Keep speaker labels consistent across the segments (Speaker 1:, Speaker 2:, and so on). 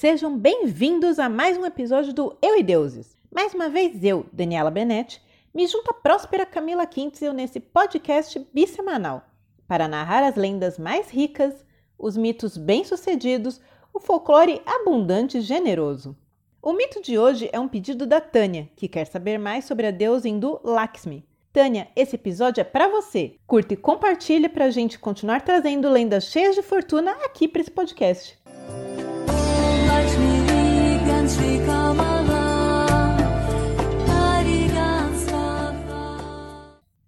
Speaker 1: Sejam bem-vindos a mais um episódio do Eu e Deuses. Mais uma vez eu, Daniela Benetti, me junto à próspera Camila Quintzel nesse podcast bissemanal para narrar as lendas mais ricas, os mitos bem-sucedidos, o folclore abundante e generoso. O mito de hoje é um pedido da Tânia, que quer saber mais sobre a deusa hindu Lakshmi. Tânia, esse episódio é para você. Curta e compartilhe para a gente continuar trazendo lendas cheias de fortuna aqui para esse podcast.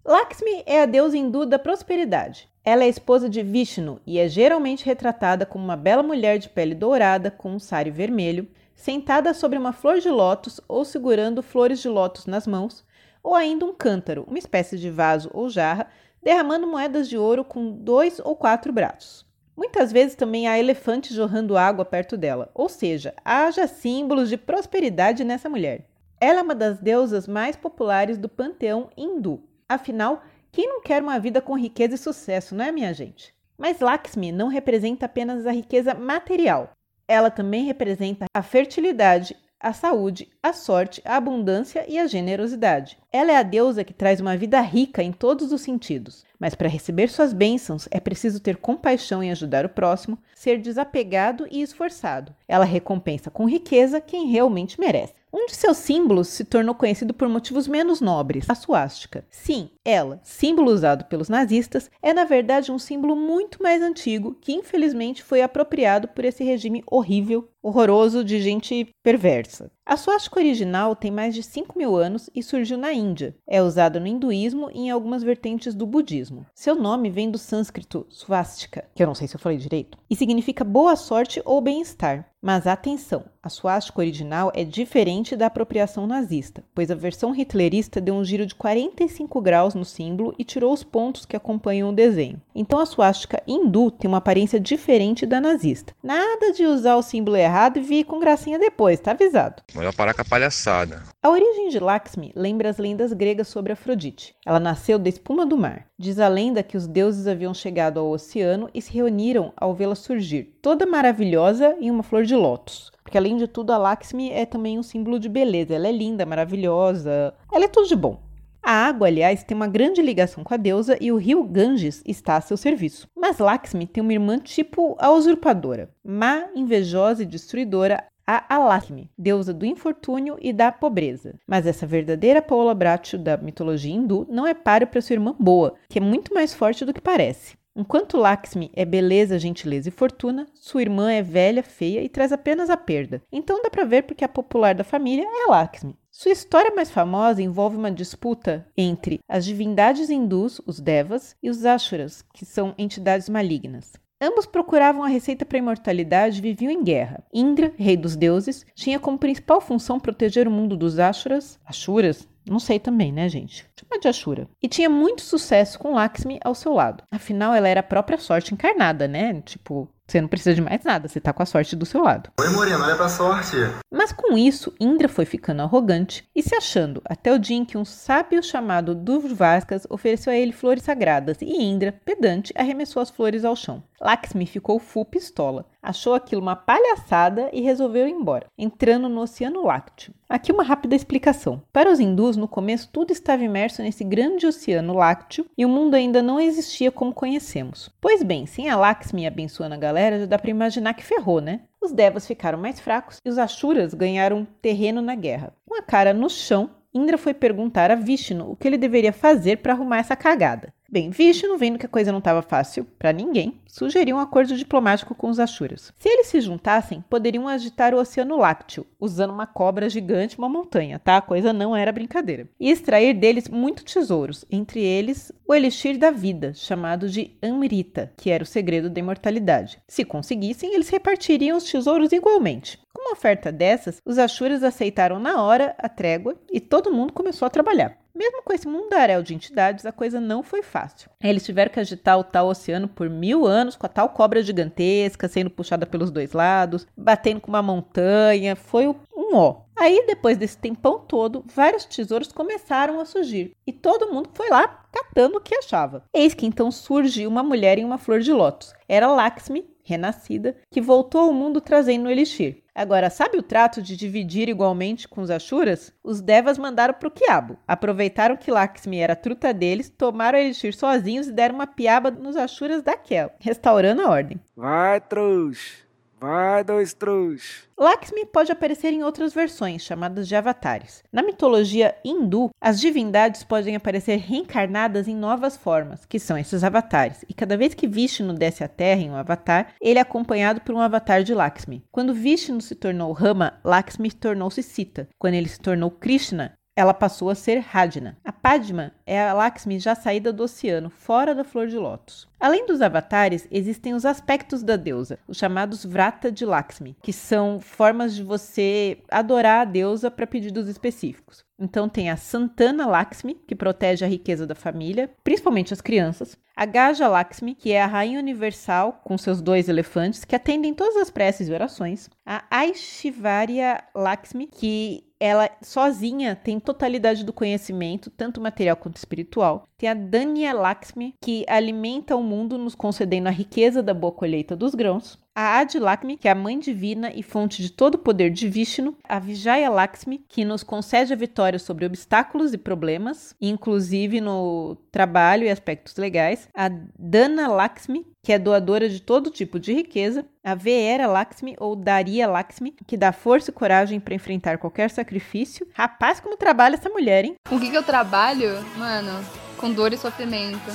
Speaker 1: Lakshmi é a deusa hindu da prosperidade. Ela é esposa de Vishnu e é geralmente retratada como uma bela mulher de pele dourada com um sari vermelho, sentada sobre uma flor de lótus ou segurando flores de lótus nas mãos, ou ainda um cântaro, uma espécie de vaso ou jarra, derramando moedas de ouro com dois ou quatro braços. Muitas vezes também há elefantes jorrando água perto dela, ou seja, haja símbolos de prosperidade nessa mulher. Ela é uma das deusas mais populares do panteão hindu. Afinal, quem não quer uma vida com riqueza e sucesso, não é, minha gente? Mas Lakshmi não representa apenas a riqueza material. Ela também representa a fertilidade, a saúde, a sorte, a abundância e a generosidade. Ela é a deusa que traz uma vida rica em todos os sentidos, mas para receber suas bênçãos é preciso ter compaixão em ajudar o próximo, ser desapegado e esforçado. Ela recompensa com riqueza quem realmente merece. Um de seus símbolos se tornou conhecido por motivos menos nobres, a suástica. Sim, ela, símbolo usado pelos nazistas, é na verdade um símbolo muito mais antigo que infelizmente foi apropriado por esse regime horrível, horroroso de gente perversa. A suástica original tem mais de 5 mil anos e surgiu na Índia. É usada no hinduísmo e em algumas vertentes do budismo. Seu nome vem do sânscrito swastika, que eu não sei se eu falei direito, e significa boa sorte ou bem-estar. Mas atenção, a suástica original é diferente da apropriação nazista, pois a versão hitlerista deu um giro de 45 graus no símbolo e tirou os pontos que acompanham o desenho. Então a suástica hindu tem uma aparência diferente da nazista. Nada de usar o símbolo errado e vir com gracinha depois, tá avisado.
Speaker 2: Melhor parar com a palhaçada.
Speaker 1: A origem de Lakshmi lembra as lendas gregas sobre Afrodite. Ela nasceu da espuma do mar. Diz a lenda que os deuses haviam chegado ao oceano e se reuniram ao vê-la surgir, toda maravilhosa em uma flor de lótus. Porque além de tudo, a Lakshmi é também um símbolo de beleza. Ela é linda, maravilhosa. Ela é tudo de bom. A água, aliás, tem uma grande ligação com a deusa e o rio Ganges está a seu serviço. Mas Lakshmi tem uma irmã tipo a usurpadora, má, invejosa e destruidora, a Alakmi, deusa do infortúnio e da pobreza. Mas essa verdadeira Paula Bracho da mitologia hindu não é páreo para sua irmã boa, que é muito mais forte do que parece. Enquanto Lakshmi é beleza, gentileza e fortuna, sua irmã é velha, feia e traz apenas a perda. Então dá para ver porque a popular da família é Lakshmi. Sua história mais famosa envolve uma disputa entre as divindades hindus, os Devas, e os Ashuras, que são entidades malignas. Ambos procuravam a receita para a imortalidade e viviam em guerra. Indra, rei dos deuses, tinha como principal função proteger o mundo dos Ashuras, Ashuras, não sei também, né, gente? Chama de Ashura. E tinha muito sucesso com Lakshmi ao seu lado. Afinal, ela era a própria sorte encarnada, né? Tipo, você não precisa de mais nada, você tá com a sorte do seu lado.
Speaker 2: Oi, Morena, olha pra sorte.
Speaker 1: Mas com isso, Indra foi ficando arrogante e se achando, até o dia em que um sábio chamado Durvaskas ofereceu a ele flores sagradas e Indra, pedante, arremessou as flores ao chão. Lakshmi ficou full pistola, achou aquilo uma palhaçada e resolveu ir embora, entrando no Oceano Lácteo. Aqui uma rápida explicação. Para os hindus, no começo tudo estava imerso nesse grande oceano lácteo e o mundo ainda não existia como conhecemos. Pois bem, sem a Lakshmi abençoando a galera, já dá para imaginar que ferrou, né? Os Devas ficaram mais fracos e os Ashuras ganharam terreno na guerra. Com a cara no chão, Indra foi perguntar a Vishnu o que ele deveria fazer para arrumar essa cagada. Bem, Vishnu, vendo que a coisa não estava fácil para ninguém, sugeriu um acordo diplomático com os Ashuras. Se eles se juntassem, poderiam agitar o Oceano Lácteo, usando uma cobra gigante e uma montanha, tá? A coisa não era brincadeira. E extrair deles muitos tesouros, entre eles o elixir da vida, chamado de Amrita, que era o segredo da imortalidade. Se conseguissem, eles repartiriam os tesouros igualmente. Com uma oferta dessas, os Ashuras aceitaram na hora a trégua e todo mundo começou a trabalhar. Mesmo com esse mundaréu de entidades, a coisa não foi fácil. Eles tiveram que agitar o tal oceano por mil anos com a tal cobra gigantesca sendo puxada pelos dois lados, batendo com uma montanha. Foi um ó. Aí, depois desse tempão todo, vários tesouros começaram a surgir e todo mundo foi lá catando o que achava. Eis que então surgiu uma mulher em uma flor de lótus. Era Lakshmi, renascida, que voltou ao mundo trazendo o elixir. Agora, sabe o trato de dividir igualmente com os Ashuras? Os Devas mandaram pro quiabo. Aproveitaram que Lakshmi era truta deles, tomaram a elixir sozinhos e deram uma piaba nos Ashuras daquela, restaurando a ordem.
Speaker 3: Vai, trouxa! Vai, dois trouxas!
Speaker 1: Lakshmi pode aparecer em outras versões, chamadas de avatares. Na mitologia hindu, as divindades podem aparecer reencarnadas em novas formas, que são esses avatares. E cada vez que Vishnu desce à Terra em um avatar, ele é acompanhado por um avatar de Lakshmi. Quando Vishnu se tornou Rama, Lakshmi tornou-se Sita. Quando ele se tornou Krishna, ela passou a ser Radna. A Padma é a Lakshmi já saída do oceano, fora da flor de lótus. Além dos avatares, existem os aspectos da deusa, os chamados Vrata de Lakshmi, que são formas de você adorar a deusa para pedidos específicos. Então tem a Santana Lakshmi, que protege a riqueza da família, principalmente as crianças. A Gaja Lakshmi, que é a rainha universal com seus dois elefantes, que atendem todas as preces e orações. A Aishvarya Lakshmi, que ela sozinha tem totalidade do conhecimento, tanto material quanto espiritual. Tem a Danya Lakshmi, que alimenta o mundo, nos concedendo a riqueza da boa colheita dos grãos. A Adi Lakshmi, que é a mãe divina e fonte de todo o poder de Vishnu. A Vijaya Lakshmi, que nos concede a vitória sobre obstáculos e problemas, inclusive no trabalho e aspectos legais. A Dana Lakshmi, que é doadora de todo tipo de riqueza, a Vera Lakshmi ou Daria Lakshmi, que dá força e coragem para enfrentar qualquer sacrifício. Rapaz, como trabalha essa mulher, hein?
Speaker 4: Com o que, que eu trabalho? Mano, com dor e sofrimento,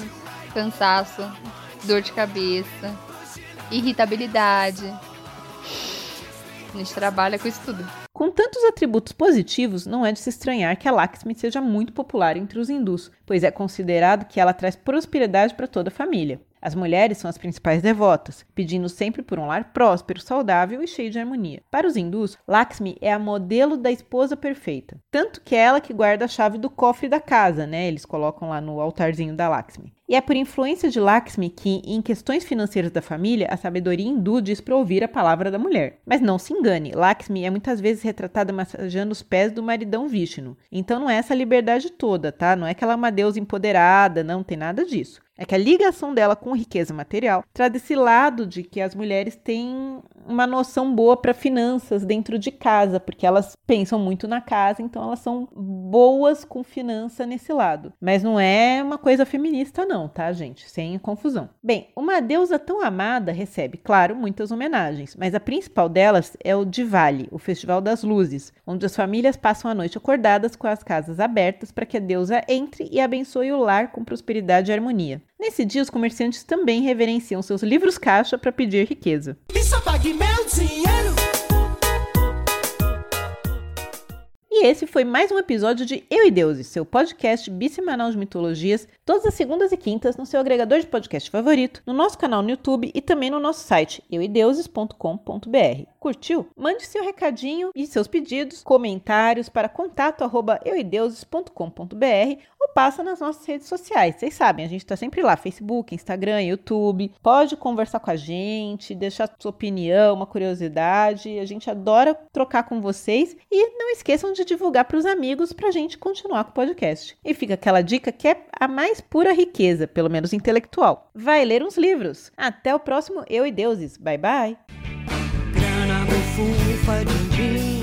Speaker 4: cansaço, dor de cabeça, irritabilidade. A gente trabalha com isso tudo.
Speaker 1: Com tantos atributos positivos, não é de se estranhar que a Lakshmi seja muito popular entre os hindus, pois é considerado que ela traz prosperidade para toda a família. As mulheres são as principais devotas, pedindo sempre por um lar próspero, saudável e cheio de harmonia. Para os hindus, Lakshmi é a modelo da esposa perfeita, tanto que é ela que guarda a chave do cofre da casa, né? Eles colocam lá no altarzinho da Lakshmi. E é por influência de Lakshmi que, em questões financeiras da família, a sabedoria hindu diz para ouvir a palavra da mulher. Mas não se engane, Lakshmi é muitas vezes retratada massageando os pés do maridão Vishnu. Então não é essa liberdade toda, tá? Não é que ela é uma deusa empoderada, não tem nada disso. É que a ligação dela com riqueza material traz esse lado de que as mulheres têm uma noção boa para finanças dentro de casa, porque elas pensam muito na casa, então elas são boas com finança nesse lado. Mas não é uma coisa feminista, não, tá, gente? Sem confusão. Bem, uma deusa tão amada recebe, claro, muitas homenagens, mas a principal delas é o Diwali, o Festival das Luzes, onde as famílias passam a noite acordadas com as casas abertas para que a deusa entre e abençoe o lar com prosperidade e harmonia. Nesse dia, os comerciantes também reverenciam seus livros caixa para pedir riqueza. E esse foi mais um episódio de Eu e Deuses, seu podcast bissemanal de mitologias, todas as segundas e quintas no seu agregador de podcast favorito, no nosso canal no YouTube e também no nosso site euideuses.com.br. Curtiu? Mande seu recadinho e seus pedidos, comentários para contato arroba euideuses.com.br ou passa nas nossas redes sociais. Vocês sabem, a gente está sempre lá, Facebook, Instagram, YouTube. Pode conversar com a gente, deixar sua opinião, uma curiosidade. A gente adora trocar com vocês e não esqueçam de divulgar para os amigos para a gente continuar com o podcast. E fica aquela dica que é a mais pura riqueza, pelo menos intelectual. Vai ler uns livros. Até o próximo Eu e Deuses. Bye bye. 不怀正直。